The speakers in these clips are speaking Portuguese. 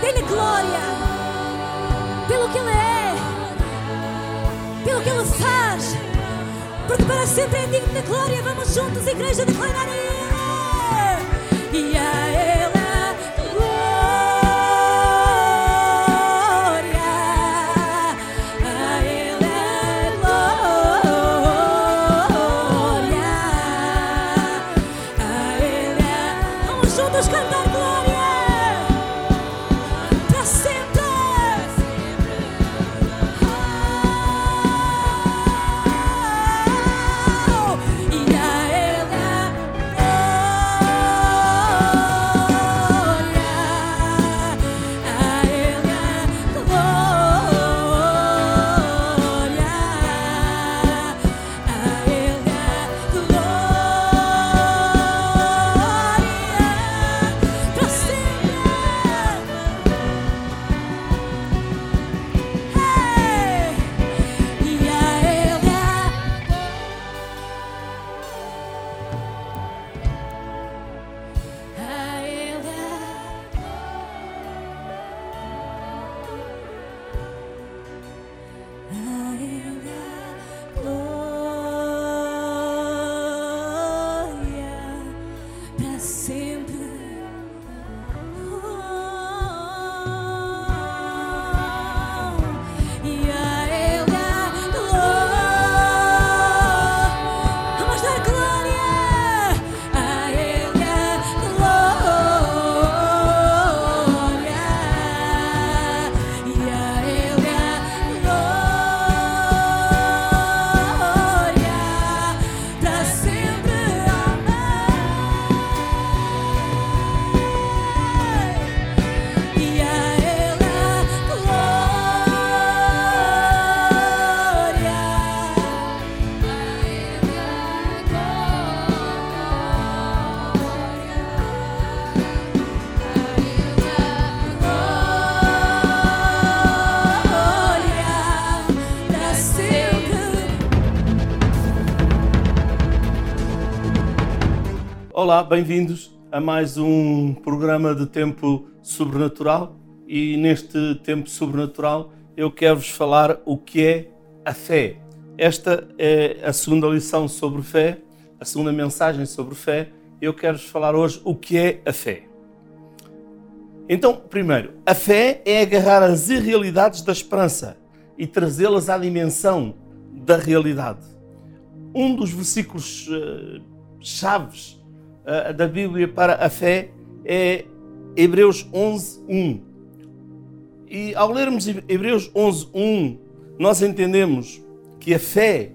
dele glória pelo que ele é, pelo que ele faz, porque para sempre é digno de glória. Vamos juntos, igreja, declarar a ele. Olá, bem-vindos a mais um programa de tempo sobrenatural e neste tempo sobrenatural eu quero-vos falar o que é a fé. Esta é a segunda lição sobre fé, a segunda mensagem sobre fé. Eu quero-vos falar hoje o que é a fé. Então, primeiro, a fé é agarrar as irrealidades da esperança e trazê-las à dimensão da realidade. Um dos versículos uh, chaves uh, da Bíblia para a fé é Hebreus 11, 1. E ao lermos Hebreus 11, 1, nós entendemos que a fé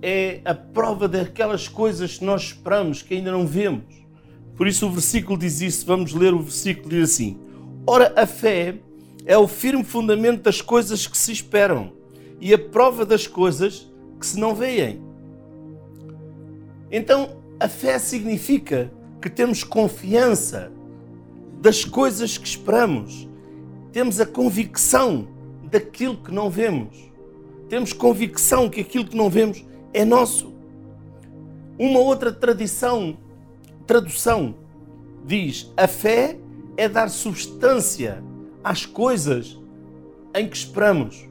é a prova daquelas coisas que nós esperamos, que ainda não vemos. Por isso o versículo diz isso, vamos ler o versículo diz assim: Ora, a fé é o firme fundamento das coisas que se esperam e a prova das coisas que se não veem. Então, a fé significa que temos confiança das coisas que esperamos, temos a convicção daquilo que não vemos, temos convicção que aquilo que não vemos é nosso. Uma outra tradição, tradução diz: a fé é dar substância às coisas em que esperamos.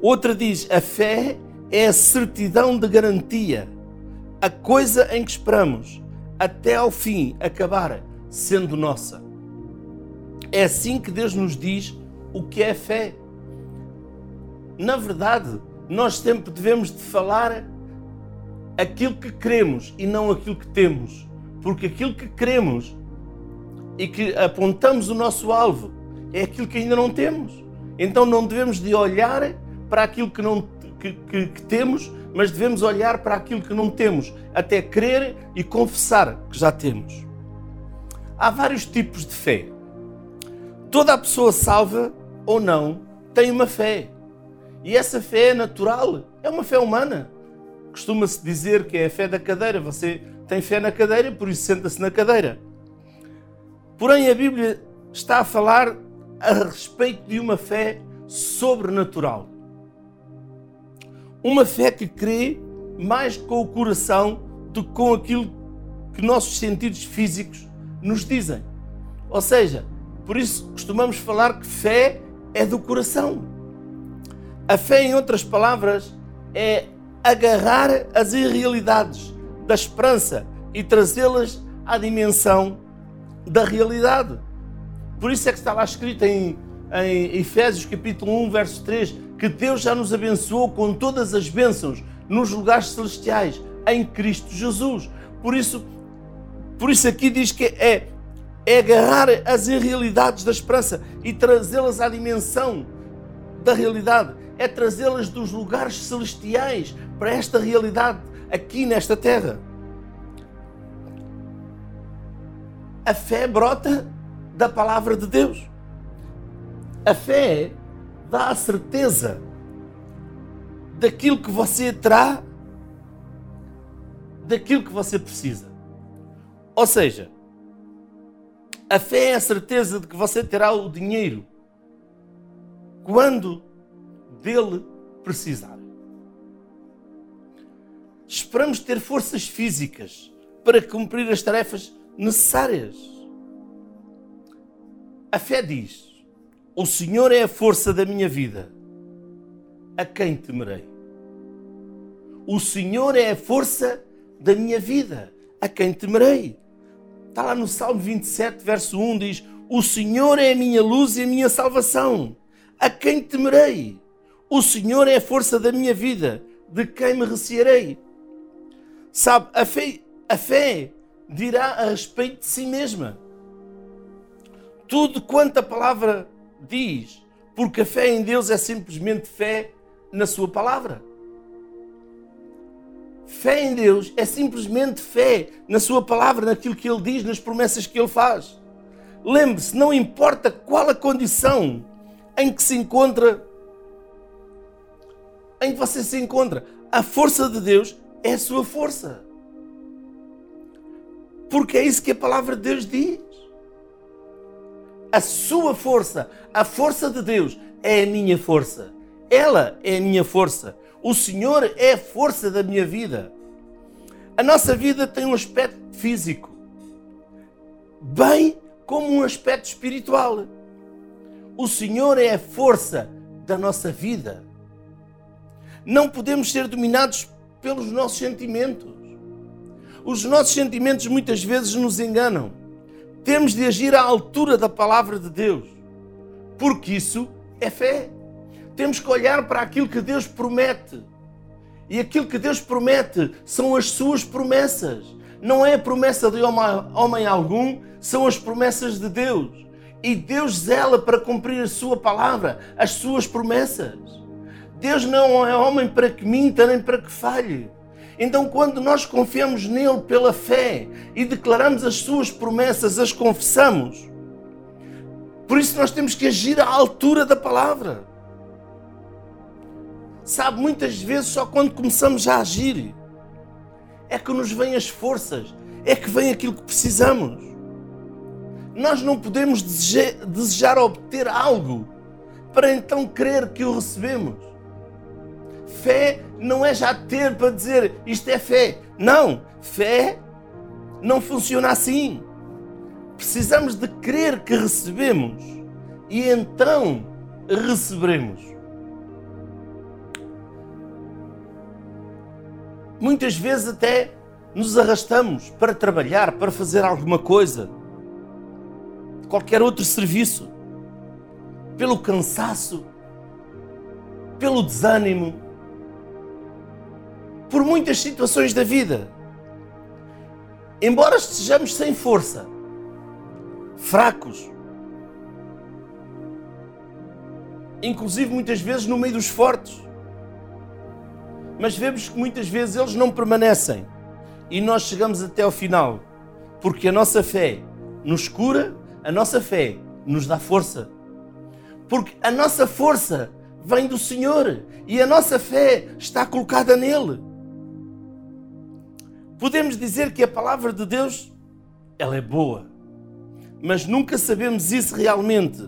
Outra diz: a fé é a certidão de garantia a coisa em que esperamos até ao fim acabar sendo nossa. É assim que Deus nos diz o que é fé. Na verdade, nós sempre devemos de falar aquilo que queremos e não aquilo que temos, porque aquilo que queremos e que apontamos o nosso alvo é aquilo que ainda não temos. Então não devemos de olhar para aquilo que, não, que, que, que temos, mas devemos olhar para aquilo que não temos, até crer e confessar que já temos. Há vários tipos de fé. Toda a pessoa salva ou não tem uma fé. E essa fé é natural, é uma fé humana. Costuma-se dizer que é a fé da cadeira. Você tem fé na cadeira, por isso senta-se na cadeira. Porém, a Bíblia está a falar a respeito de uma fé sobrenatural. Uma fé que crê mais com o coração do que com aquilo que nossos sentidos físicos nos dizem. Ou seja, por isso costumamos falar que fé é do coração. A fé, em outras palavras, é agarrar as irrealidades da esperança e trazê-las à dimensão da realidade. Por isso é que está lá escrito em, em Efésios capítulo 1, verso 3, que Deus já nos abençoou com todas as bênçãos nos lugares celestiais em Cristo Jesus. Por isso, por isso aqui diz que é, é agarrar as irrealidades da esperança e trazê-las à dimensão da realidade, é trazê-las dos lugares celestiais para esta realidade aqui nesta terra. A fé brota da palavra de Deus. A fé dá a certeza daquilo que você terá, daquilo que você precisa. Ou seja, a fé é a certeza de que você terá o dinheiro quando dele precisar. Esperamos ter forças físicas para cumprir as tarefas necessárias. A fé diz: o Senhor é a força da minha vida. A quem temerei? O Senhor é a força da minha vida. A quem temerei? Está lá no Salmo 27, verso 1, diz: O Senhor é a minha luz e a minha salvação. A quem temerei? O Senhor é a força da minha vida. De quem me recearei? Sabe, a fé, a fé dirá a respeito de si mesma. Tudo quanto a palavra diz, porque a fé em Deus é simplesmente fé na Sua palavra. Fé em Deus é simplesmente fé na Sua palavra, naquilo que Ele diz, nas promessas que Ele faz. Lembre-se, não importa qual a condição em que se encontra, em que você se encontra, a força de Deus é a sua força. Porque é isso que a palavra de Deus diz a sua força, a força de Deus é a minha força. Ela é a minha força. O Senhor é a força da minha vida. A nossa vida tem um aspecto físico, bem como um aspecto espiritual. O Senhor é a força da nossa vida. Não podemos ser dominados pelos nossos sentimentos. Os nossos sentimentos muitas vezes nos enganam. Temos de agir à altura da palavra de Deus, porque isso é fé. Temos que olhar para aquilo que Deus promete. E aquilo que Deus promete são as suas promessas. Não é a promessa de homem algum, são as promessas de Deus. E Deus zela para cumprir a sua palavra, as suas promessas. Deus não é homem para que minta nem para que falhe. Então, quando nós confiamos nele pela fé e declaramos as suas promessas, as confessamos, por isso nós temos que agir à altura da palavra. Sabe, muitas vezes só quando começamos a agir é que nos vêm as forças, é que vem aquilo que precisamos. Nós não podemos desejar, desejar obter algo para então crer que o recebemos. Fé não é já ter para dizer isto é fé. Não, fé não funciona assim. Precisamos de crer que recebemos e então receberemos. Muitas vezes até nos arrastamos para trabalhar, para fazer alguma coisa, qualquer outro serviço, pelo cansaço, pelo desânimo, por muitas situações da vida. Embora estejamos sem força, fracos, inclusive muitas vezes no meio dos fortes, mas vemos que muitas vezes eles não permanecem e nós chegamos até ao final, porque a nossa fé nos cura, a nossa fé nos dá força. Porque a nossa força vem do Senhor e a nossa fé está colocada nele podemos dizer que a palavra de Deus ela é boa, mas nunca sabemos isso realmente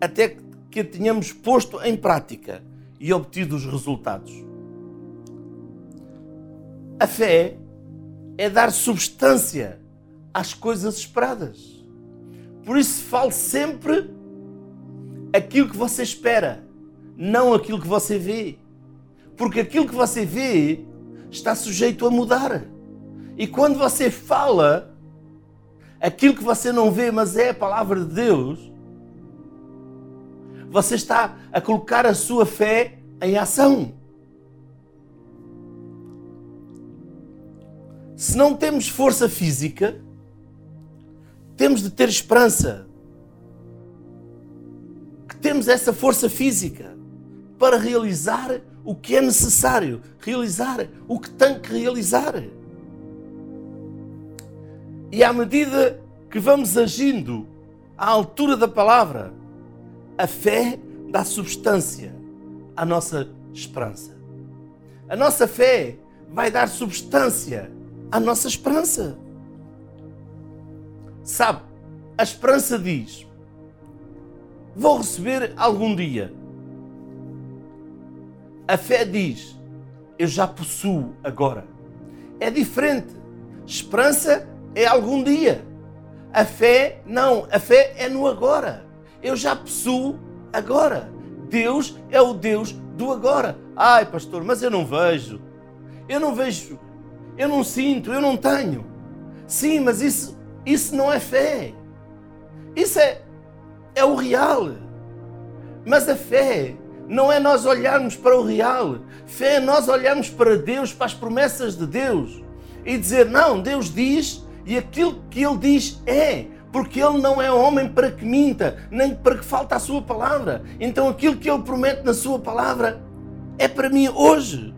até que a tenhamos posto em prática e obtido os resultados. A fé é dar substância às coisas esperadas. Por isso fale sempre aquilo que você espera, não aquilo que você vê. Porque aquilo que você vê está sujeito a mudar. E quando você fala aquilo que você não vê, mas é a palavra de Deus, você está a colocar a sua fé em ação. Se não temos força física, temos de ter esperança. Que temos essa força física para realizar o que é necessário, realizar o que tem que realizar. E à medida que vamos agindo à altura da palavra, a fé dá substância à nossa esperança. A nossa fé vai dar substância à nossa esperança. Sabe, a esperança diz: vou receber algum dia. A fé diz: eu já possuo agora. É diferente. Esperança é algum dia. A fé, não, a fé é no agora. Eu já possuo agora. Deus é o Deus do agora. Ai, pastor, mas eu não vejo. Eu não vejo. Eu não sinto, eu não tenho. Sim, mas isso, isso não é fé. Isso é, é o real. Mas a fé não é nós olharmos para o real. Fé é nós olharmos para Deus, para as promessas de Deus e dizer: Não, Deus diz e aquilo que ele diz é, porque ele não é homem para que minta, nem para que falte a sua palavra. Então aquilo que ele promete na sua palavra é para mim hoje.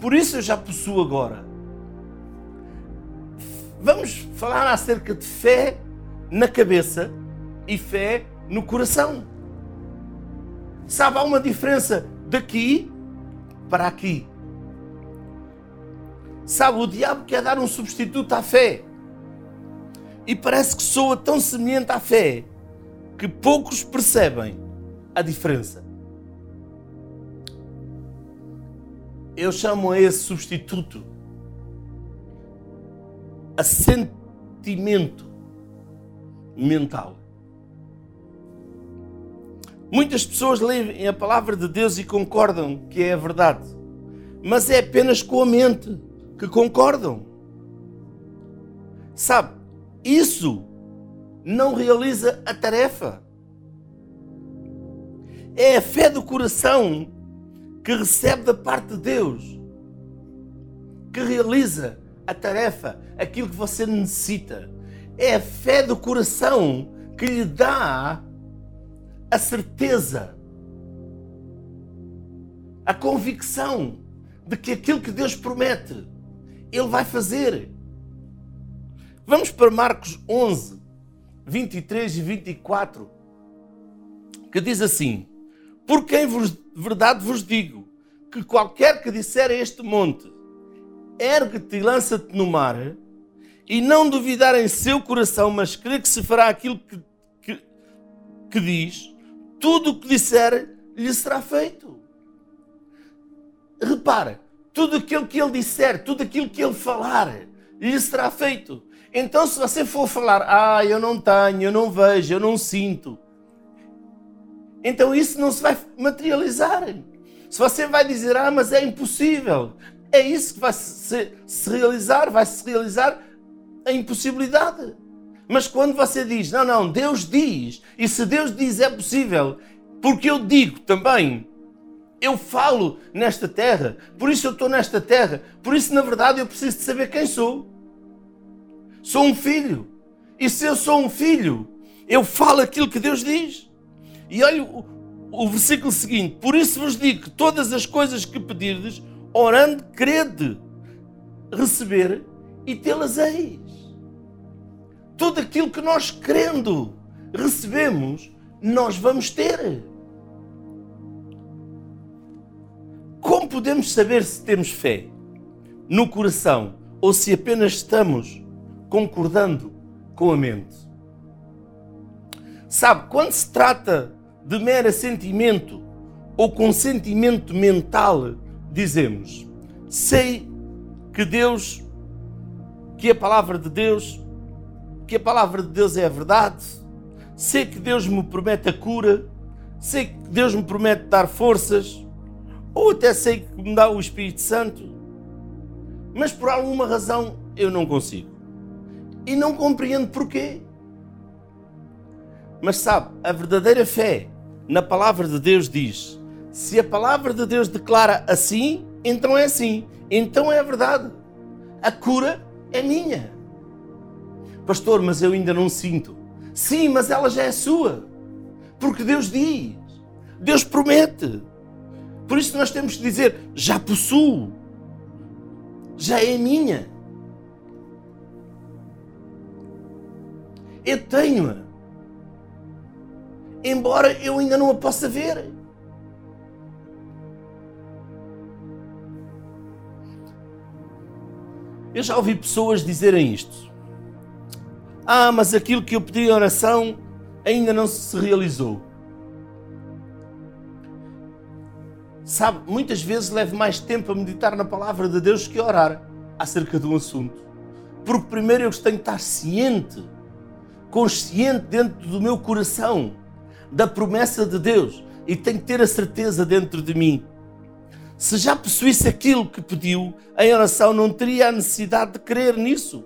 Por isso eu já possuo agora. Vamos falar acerca de fé na cabeça e fé no coração. Sabe, há uma diferença daqui para aqui. Sabe, o diabo quer dar um substituto à fé. E parece que soa tão semelhante à fé que poucos percebem a diferença. Eu chamo a esse substituto assentimento mental. Muitas pessoas leem a palavra de Deus e concordam que é a verdade, mas é apenas com a mente que concordam. Sabe, isso não realiza a tarefa. É a fé do coração que recebe da parte de Deus que realiza a tarefa, aquilo que você necessita. É a fé do coração que lhe dá a certeza, a convicção de que aquilo que Deus promete, Ele vai fazer. Vamos para Marcos 11, 23 e 24, que diz assim: Por quem vos, verdade vos digo, que qualquer que disser a este monte, ergue-te e lança-te no mar, e não duvidar em seu coração, mas crer que se fará aquilo que, que, que diz, tudo o que disser lhe será feito. Repara, tudo aquilo que ele disser, tudo aquilo que ele falar, lhe será feito. Então, se você for falar, ah, eu não tenho, eu não vejo, eu não sinto, então isso não se vai materializar. Se você vai dizer, ah, mas é impossível, é isso que vai se, se realizar, vai se realizar a impossibilidade. Mas quando você diz, não, não, Deus diz, e se Deus diz é possível, porque eu digo também, eu falo nesta terra, por isso eu estou nesta terra, por isso na verdade eu preciso de saber quem sou. Sou um filho. E se eu sou um filho, eu falo aquilo que Deus diz. E olha o, o versículo seguinte: Por isso vos digo que todas as coisas que pedirdes, orando, crede receber e tê-las eis. Tudo aquilo que nós crendo recebemos, nós vamos ter. Como podemos saber se temos fé no coração ou se apenas estamos concordando com a mente? Sabe, quando se trata de mero sentimento ou consentimento mental, dizemos: sei que Deus, que a palavra de Deus, que a palavra de Deus é a verdade, sei que Deus me promete a cura, sei que Deus me promete dar forças, ou até sei que me dá o Espírito Santo, mas por alguma razão eu não consigo. E não compreendo porquê. Mas sabe, a verdadeira fé na palavra de Deus diz: se a palavra de Deus declara assim, então é assim. Então é verdade. A cura é minha. Pastor, mas eu ainda não sinto. Sim, mas ela já é sua. Porque Deus diz. Deus promete. Por isso nós temos que dizer: já possuo. Já é minha. Eu tenho-a. Embora eu ainda não a possa ver. Eu já ouvi pessoas dizerem isto. Ah, mas aquilo que eu pedi em oração ainda não se realizou. Sabe, muitas vezes levo mais tempo a meditar na palavra de Deus que a orar acerca de um assunto. Porque primeiro eu tenho que estar ciente, consciente dentro do meu coração da promessa de Deus e tenho que ter a certeza dentro de mim se já possuísse aquilo que pediu, em oração não teria a necessidade de crer nisso.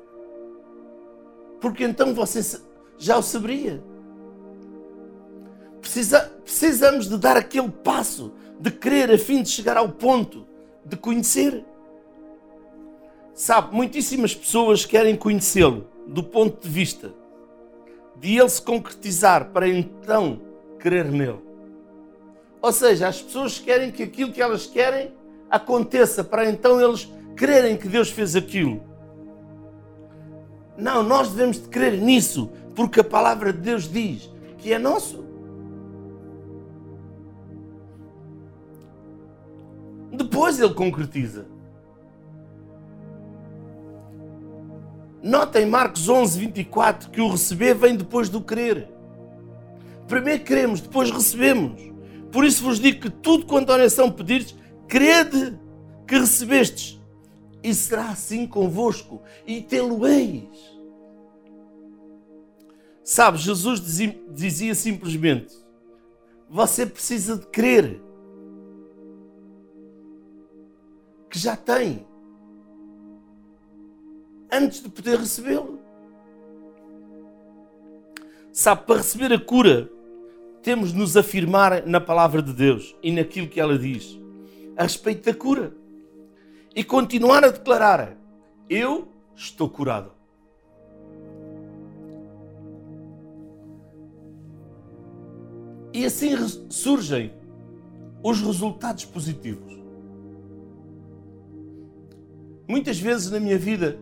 Porque então você já o saberia. Precisa, precisamos de dar aquele passo de crer a fim de chegar ao ponto de conhecer. Sabe, muitíssimas pessoas querem conhecê-lo do ponto de vista de ele se concretizar para então crer nele. Ou seja, as pessoas querem que aquilo que elas querem aconteça para então eles crerem que Deus fez aquilo. Não, nós devemos de crer nisso, porque a palavra de Deus diz que é nosso. Depois ele concretiza. Notem Marcos 11, 24 que o receber vem depois do crer. Primeiro queremos, depois recebemos. Por isso vos digo que tudo quanto a oração pedirdes, crede que recebestes e será assim convosco, e tê-lo-eis. Sabe, Jesus dizia simplesmente: Você precisa de crer que já tem antes de poder recebê-lo. Sabe, para receber a cura, temos de nos afirmar na palavra de Deus e naquilo que ela diz a respeito da cura e continuar a declarar: Eu estou curado. E assim surgem os resultados positivos. Muitas vezes na minha vida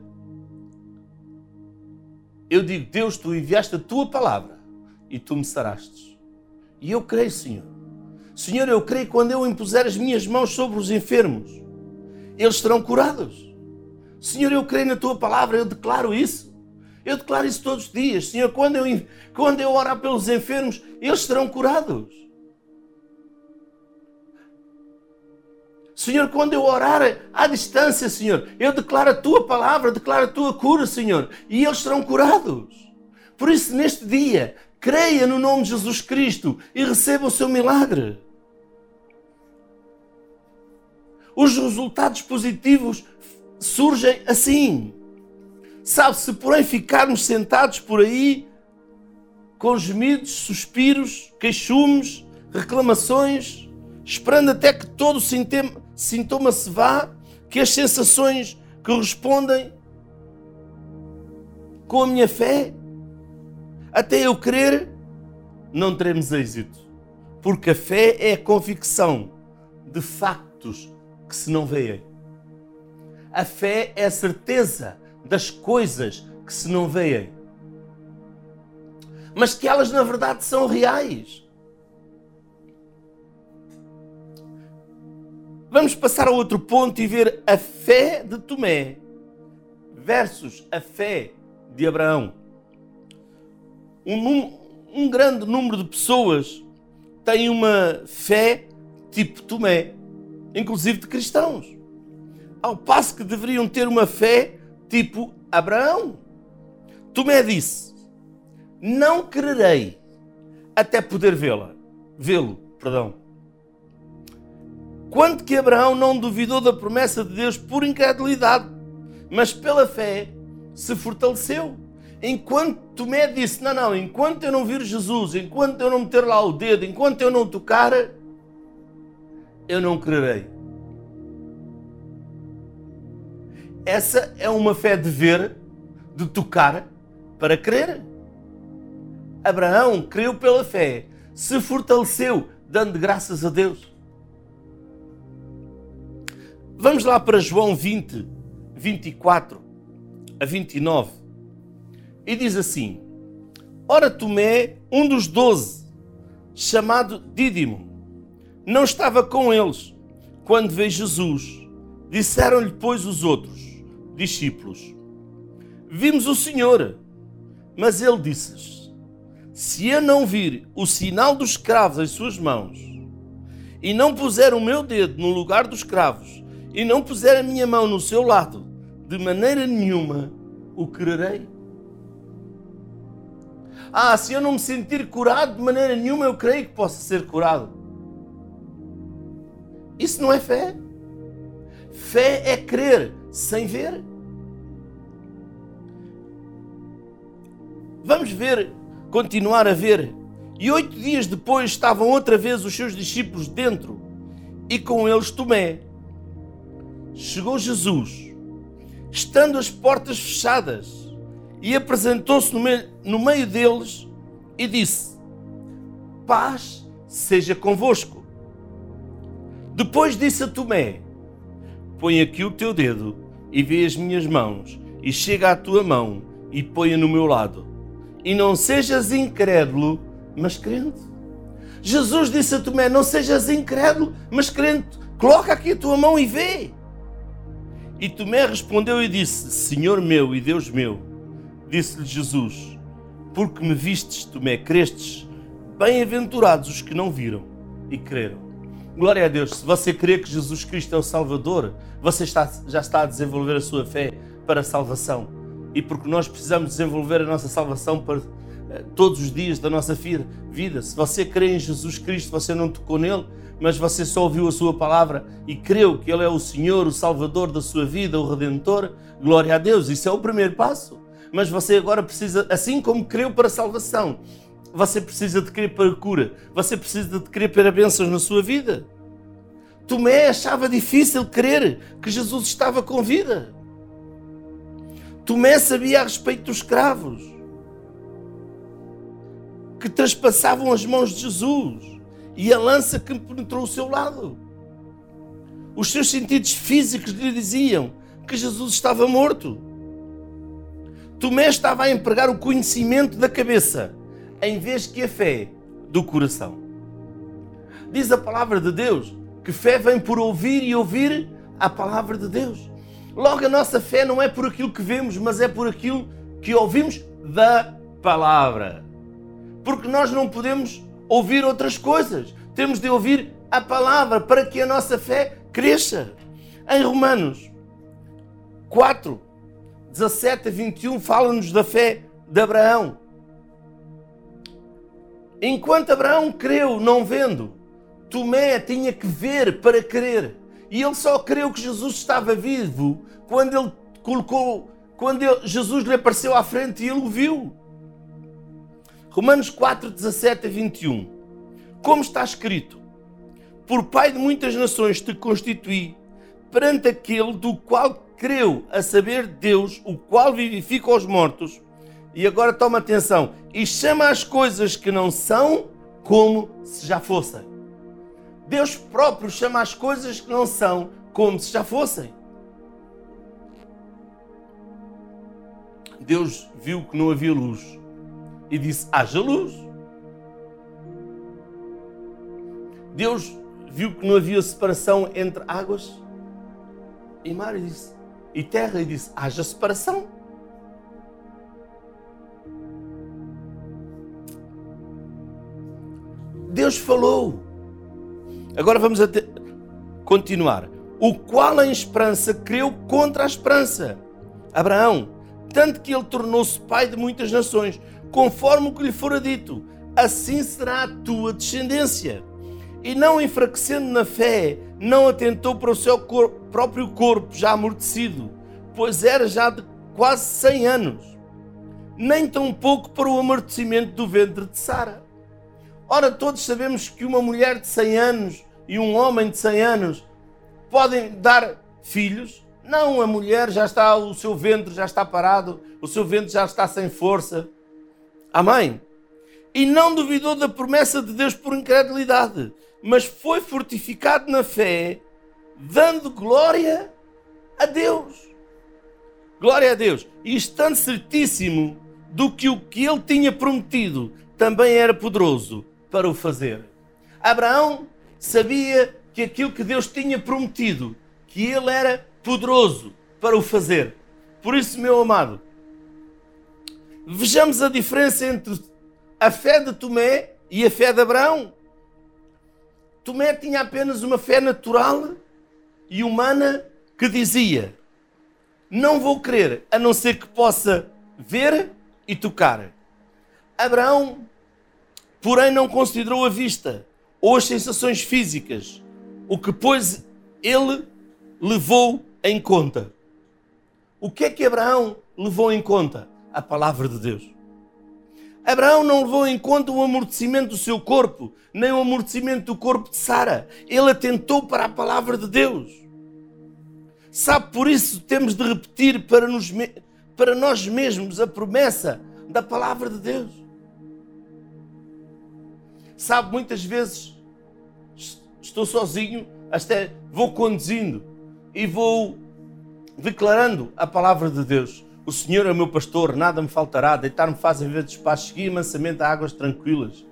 eu digo: Deus, tu enviaste a tua palavra e tu me saraste. E eu creio, Senhor. Senhor, eu creio que quando eu impuser as minhas mãos sobre os enfermos, eles serão curados. Senhor, eu creio na tua palavra, eu declaro isso. Eu declaro isso todos os dias. Senhor, quando eu, quando eu orar pelos enfermos, eles serão curados. Senhor, quando eu orar à distância, Senhor, eu declaro a tua palavra, declaro a tua cura, Senhor, e eles serão curados. Por isso, neste dia, creia no nome de Jesus Cristo e receba o seu milagre. Os resultados positivos surgem assim. Sabe, se porém ficarmos sentados por aí, com gemidos, suspiros, queixumes, reclamações, esperando até que todo sintoma, sintoma se vá, que as sensações correspondem com a minha fé, até eu crer, não teremos êxito. Porque a fé é a convicção de factos que se não veem. A fé é a certeza das coisas que se não veem. Mas que elas na verdade são reais. Vamos passar a outro ponto e ver a fé de Tomé versus a fé de Abraão. Um, um grande número de pessoas tem uma fé tipo Tomé, inclusive de cristãos, ao passo que deveriam ter uma fé tipo Abraão. Tomé disse: Não crerei até poder vê-la, vê-lo, perdão. Quanto que Abraão não duvidou da promessa de Deus por incredulidade, mas pela fé se fortaleceu. Enquanto Tomé disse: Não, não, enquanto eu não vir Jesus, enquanto eu não meter lá o dedo, enquanto eu não tocar, eu não crerei. Essa é uma fé de ver, de tocar, para crer. Abraão creu pela fé, se fortaleceu, dando graças a Deus. Vamos lá para João 20, 24 a 29. E diz assim: Ora, Tomé, um dos doze, chamado Dídimo, não estava com eles quando veio Jesus. Disseram-lhe, pois, os outros discípulos: Vimos o Senhor. Mas ele disse Se eu não vir o sinal dos cravos em suas mãos, e não puser o meu dedo no lugar dos cravos, e não puser a minha mão no seu lado, de maneira nenhuma o quererei. Ah, se eu não me sentir curado de maneira nenhuma, eu creio que possa ser curado. Isso não é fé. Fé é crer sem ver. Vamos ver, continuar a ver. E oito dias depois estavam outra vez os seus discípulos dentro, e com eles Tomé, chegou Jesus, estando as portas fechadas, e apresentou-se no meio, no meio deles e disse: Paz seja convosco. Depois disse a Tomé: Põe aqui o teu dedo e vê as minhas mãos, e chega à tua mão e põe-a no meu lado. E não sejas incrédulo, mas crente. Jesus disse a Tomé: Não sejas incrédulo, mas crente. Coloca aqui a tua mão e vê. E Tomé respondeu e disse: Senhor meu e Deus meu. Disse-lhe Jesus: Porque me vistes, Tomé, crestes, bem-aventurados os que não viram e creram. Glória a Deus. Se você crê que Jesus Cristo é o Salvador, você está, já está a desenvolver a sua fé para a salvação. E porque nós precisamos desenvolver a nossa salvação para todos os dias da nossa vida. Se você crê em Jesus Cristo, você não tocou nele, mas você só ouviu a sua palavra e creu que ele é o Senhor, o Salvador da sua vida, o Redentor, glória a Deus. Isso é o primeiro passo. Mas você agora precisa, assim como creu para a salvação, você precisa de crer para a cura. Você precisa de crer para bênçãos na sua vida. Tomé achava difícil crer que Jesus estava com vida. Tomé sabia a respeito dos escravos que traspassavam as mãos de Jesus e a lança que penetrou o seu lado. Os seus sentidos físicos lhe diziam que Jesus estava morto. Tomé estava a empregar o conhecimento da cabeça em vez que a fé do coração. Diz a palavra de Deus que fé vem por ouvir e ouvir a palavra de Deus. Logo, a nossa fé não é por aquilo que vemos, mas é por aquilo que ouvimos da palavra. Porque nós não podemos ouvir outras coisas. Temos de ouvir a palavra para que a nossa fé cresça. Em Romanos 4, 17 a 21, fala-nos da fé de Abraão. Enquanto Abraão creu, não vendo, Tomé tinha que ver para crer. E ele só creu que Jesus estava vivo quando ele colocou, quando ele, Jesus lhe apareceu à frente e ele o viu. Romanos 4, 17 a 21. Como está escrito: Por Pai de muitas nações te constituí, perante aquele do qual creu, a saber Deus, o qual vivifica os mortos e agora toma atenção. E chama as coisas que não são como se já fossem. Deus próprio chama as coisas que não são como se já fossem. Deus viu que não havia luz e disse: haja luz. Deus viu que não havia separação entre águas e mar e, disse, e terra e disse: haja separação. Deus falou. Agora vamos continuar. O qual em esperança creu contra a esperança. Abraão, tanto que ele tornou-se pai de muitas nações, conforme o que lhe fora dito, assim será a tua descendência. E não enfraquecendo na fé, não atentou para o seu cor próprio corpo já amortecido, pois era já de quase cem anos, nem tão pouco para o amortecimento do ventre de Sara. Ora, todos sabemos que uma mulher de 100 anos e um homem de 100 anos podem dar filhos. Não, a mulher já está, o seu ventre já está parado, o seu ventre já está sem força. Amém? E não duvidou da promessa de Deus por incredulidade, mas foi fortificado na fé, dando glória a Deus. Glória a Deus. E estando certíssimo do que o que ele tinha prometido também era poderoso para o fazer. Abraão sabia que aquilo que Deus tinha prometido, que ele era poderoso para o fazer. Por isso, meu amado, vejamos a diferença entre a fé de Tomé e a fé de Abraão. Tomé tinha apenas uma fé natural e humana que dizia: Não vou crer a não ser que possa ver e tocar. Abraão porém não considerou a vista ou as sensações físicas, o que, pois, ele levou em conta. O que é que Abraão levou em conta? A palavra de Deus. Abraão não levou em conta o amortecimento do seu corpo, nem o amortecimento do corpo de Sara. Ele atentou para a palavra de Deus. Sabe, por isso temos de repetir para, nos, para nós mesmos a promessa da palavra de Deus. Sabe, muitas vezes estou sozinho, até vou conduzindo e vou declarando a palavra de Deus. O Senhor é o meu pastor, nada me faltará, deitar-me faz em vez de espaço, seguir mansamente a águas tranquilas.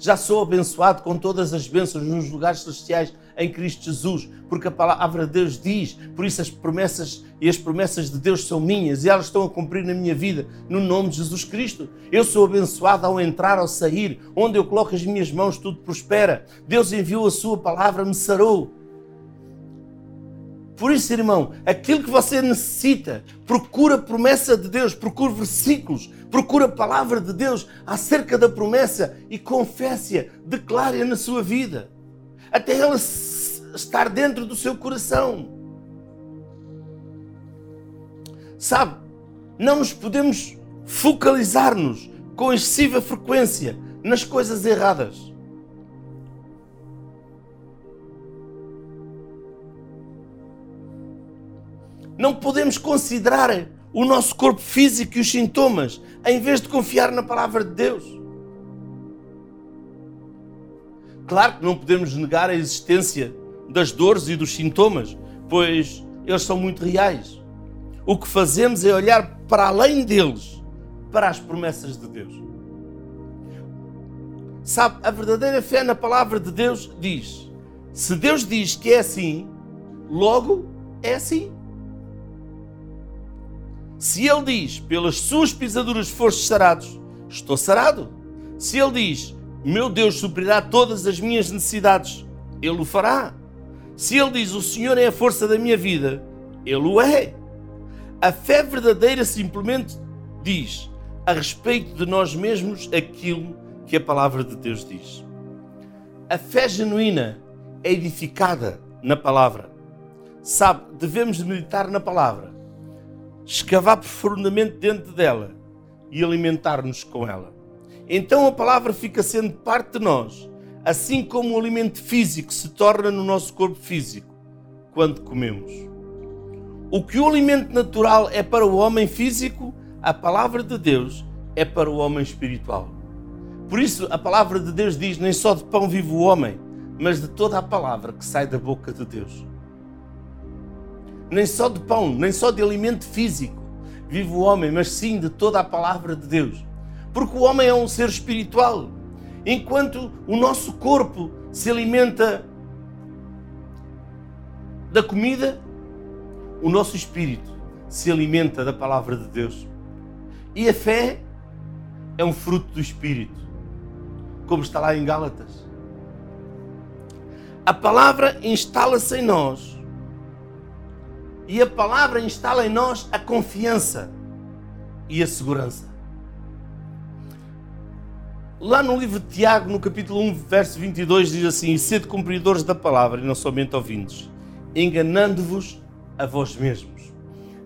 Já sou abençoado com todas as bênçãos nos lugares celestiais em Cristo Jesus, porque a palavra de Deus diz, por isso as promessas e as promessas de Deus são minhas e elas estão a cumprir na minha vida, no nome de Jesus Cristo. Eu sou abençoado ao entrar, ao sair, onde eu coloco as minhas mãos, tudo prospera. Deus enviou a sua palavra, me sarou. Por isso, irmão, aquilo que você necessita, procura a promessa de Deus, procura versículos, procura a palavra de Deus acerca da promessa e confesse-a, declare-a na sua vida, até ela estar dentro do seu coração. Sabe, não nos podemos focalizar-nos com excessiva frequência nas coisas erradas. Não podemos considerar o nosso corpo físico e os sintomas, em vez de confiar na palavra de Deus. Claro que não podemos negar a existência das dores e dos sintomas, pois eles são muito reais. O que fazemos é olhar para além deles, para as promessas de Deus. Sabe, a verdadeira fé na palavra de Deus diz: se Deus diz que é assim, logo é assim. Se ele diz, pelas suas pisaduras foste sarados, estou sarado. Se ele diz, meu Deus suprirá todas as minhas necessidades, ele o fará. Se ele diz, o Senhor é a força da minha vida, ele o é. A fé verdadeira simplesmente diz a respeito de nós mesmos aquilo que a palavra de Deus diz. A fé genuína é edificada na palavra. Sabe, devemos meditar na palavra escavar profundamente dentro dela e alimentar-nos com ela. Então a palavra fica sendo parte de nós, assim como o alimento físico se torna no nosso corpo físico quando comemos. O que o alimento natural é para o homem físico, a palavra de Deus é para o homem espiritual. Por isso, a palavra de Deus diz: nem só de pão vive o homem, mas de toda a palavra que sai da boca de Deus nem só de pão, nem só de alimento físico vive o homem, mas sim de toda a palavra de Deus. Porque o homem é um ser espiritual. Enquanto o nosso corpo se alimenta da comida, o nosso espírito se alimenta da palavra de Deus. E a fé é um fruto do espírito, como está lá em Gálatas. A palavra instala-se em nós e a palavra instala em nós a confiança e a segurança. Lá no livro de Tiago, no capítulo 1, verso 22, diz assim: Sede cumpridores da palavra e não somente ouvintes, enganando-vos a vós mesmos.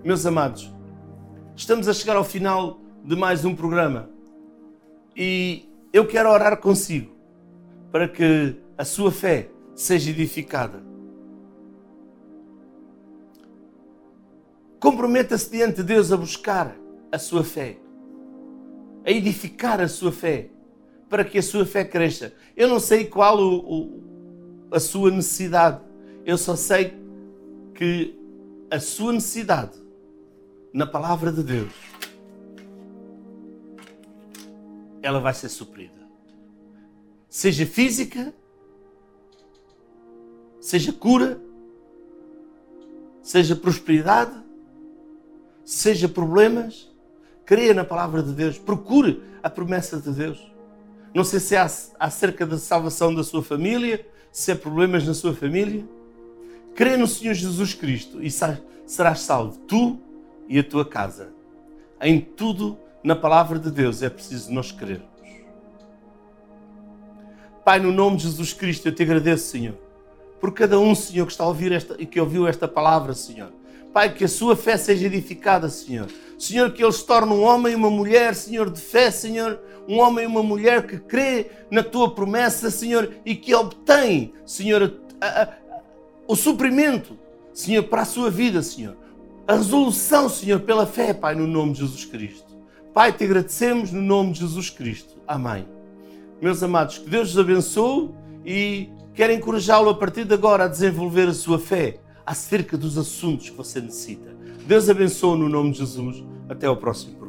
Meus amados, estamos a chegar ao final de mais um programa e eu quero orar consigo para que a sua fé seja edificada Comprometa-se diante de Deus a buscar a sua fé, a edificar a sua fé, para que a sua fé cresça. Eu não sei qual o, o, a sua necessidade, eu só sei que a sua necessidade na palavra de Deus ela vai ser suprida. Seja física, seja cura, seja prosperidade, seja problemas, creia na palavra de Deus, procure a promessa de Deus. Não sei se é acerca da salvação da sua família, se é problemas na sua família. Crê no Senhor Jesus Cristo e serás salvo, tu e a tua casa. Em tudo, na palavra de Deus, é preciso nós crermos. Pai, no nome de Jesus Cristo, eu te agradeço, Senhor, por cada um, Senhor, que está a ouvir esta e que ouviu esta palavra, Senhor. Pai, que a sua fé seja edificada, Senhor. Senhor, que ele se torne um homem e uma mulher, Senhor, de fé, Senhor. Um homem e uma mulher que crê na tua promessa, Senhor, e que obtém, Senhor, a, a, o suprimento, Senhor, para a sua vida, Senhor. A resolução, Senhor, pela fé, Pai, no nome de Jesus Cristo. Pai, te agradecemos no nome de Jesus Cristo. Amém. Meus amados, que Deus os abençoe e quero encorajá-lo a partir de agora a desenvolver a sua fé acerca dos assuntos que você necessita. Deus abençoe no nome de Jesus. Até ao próximo programa.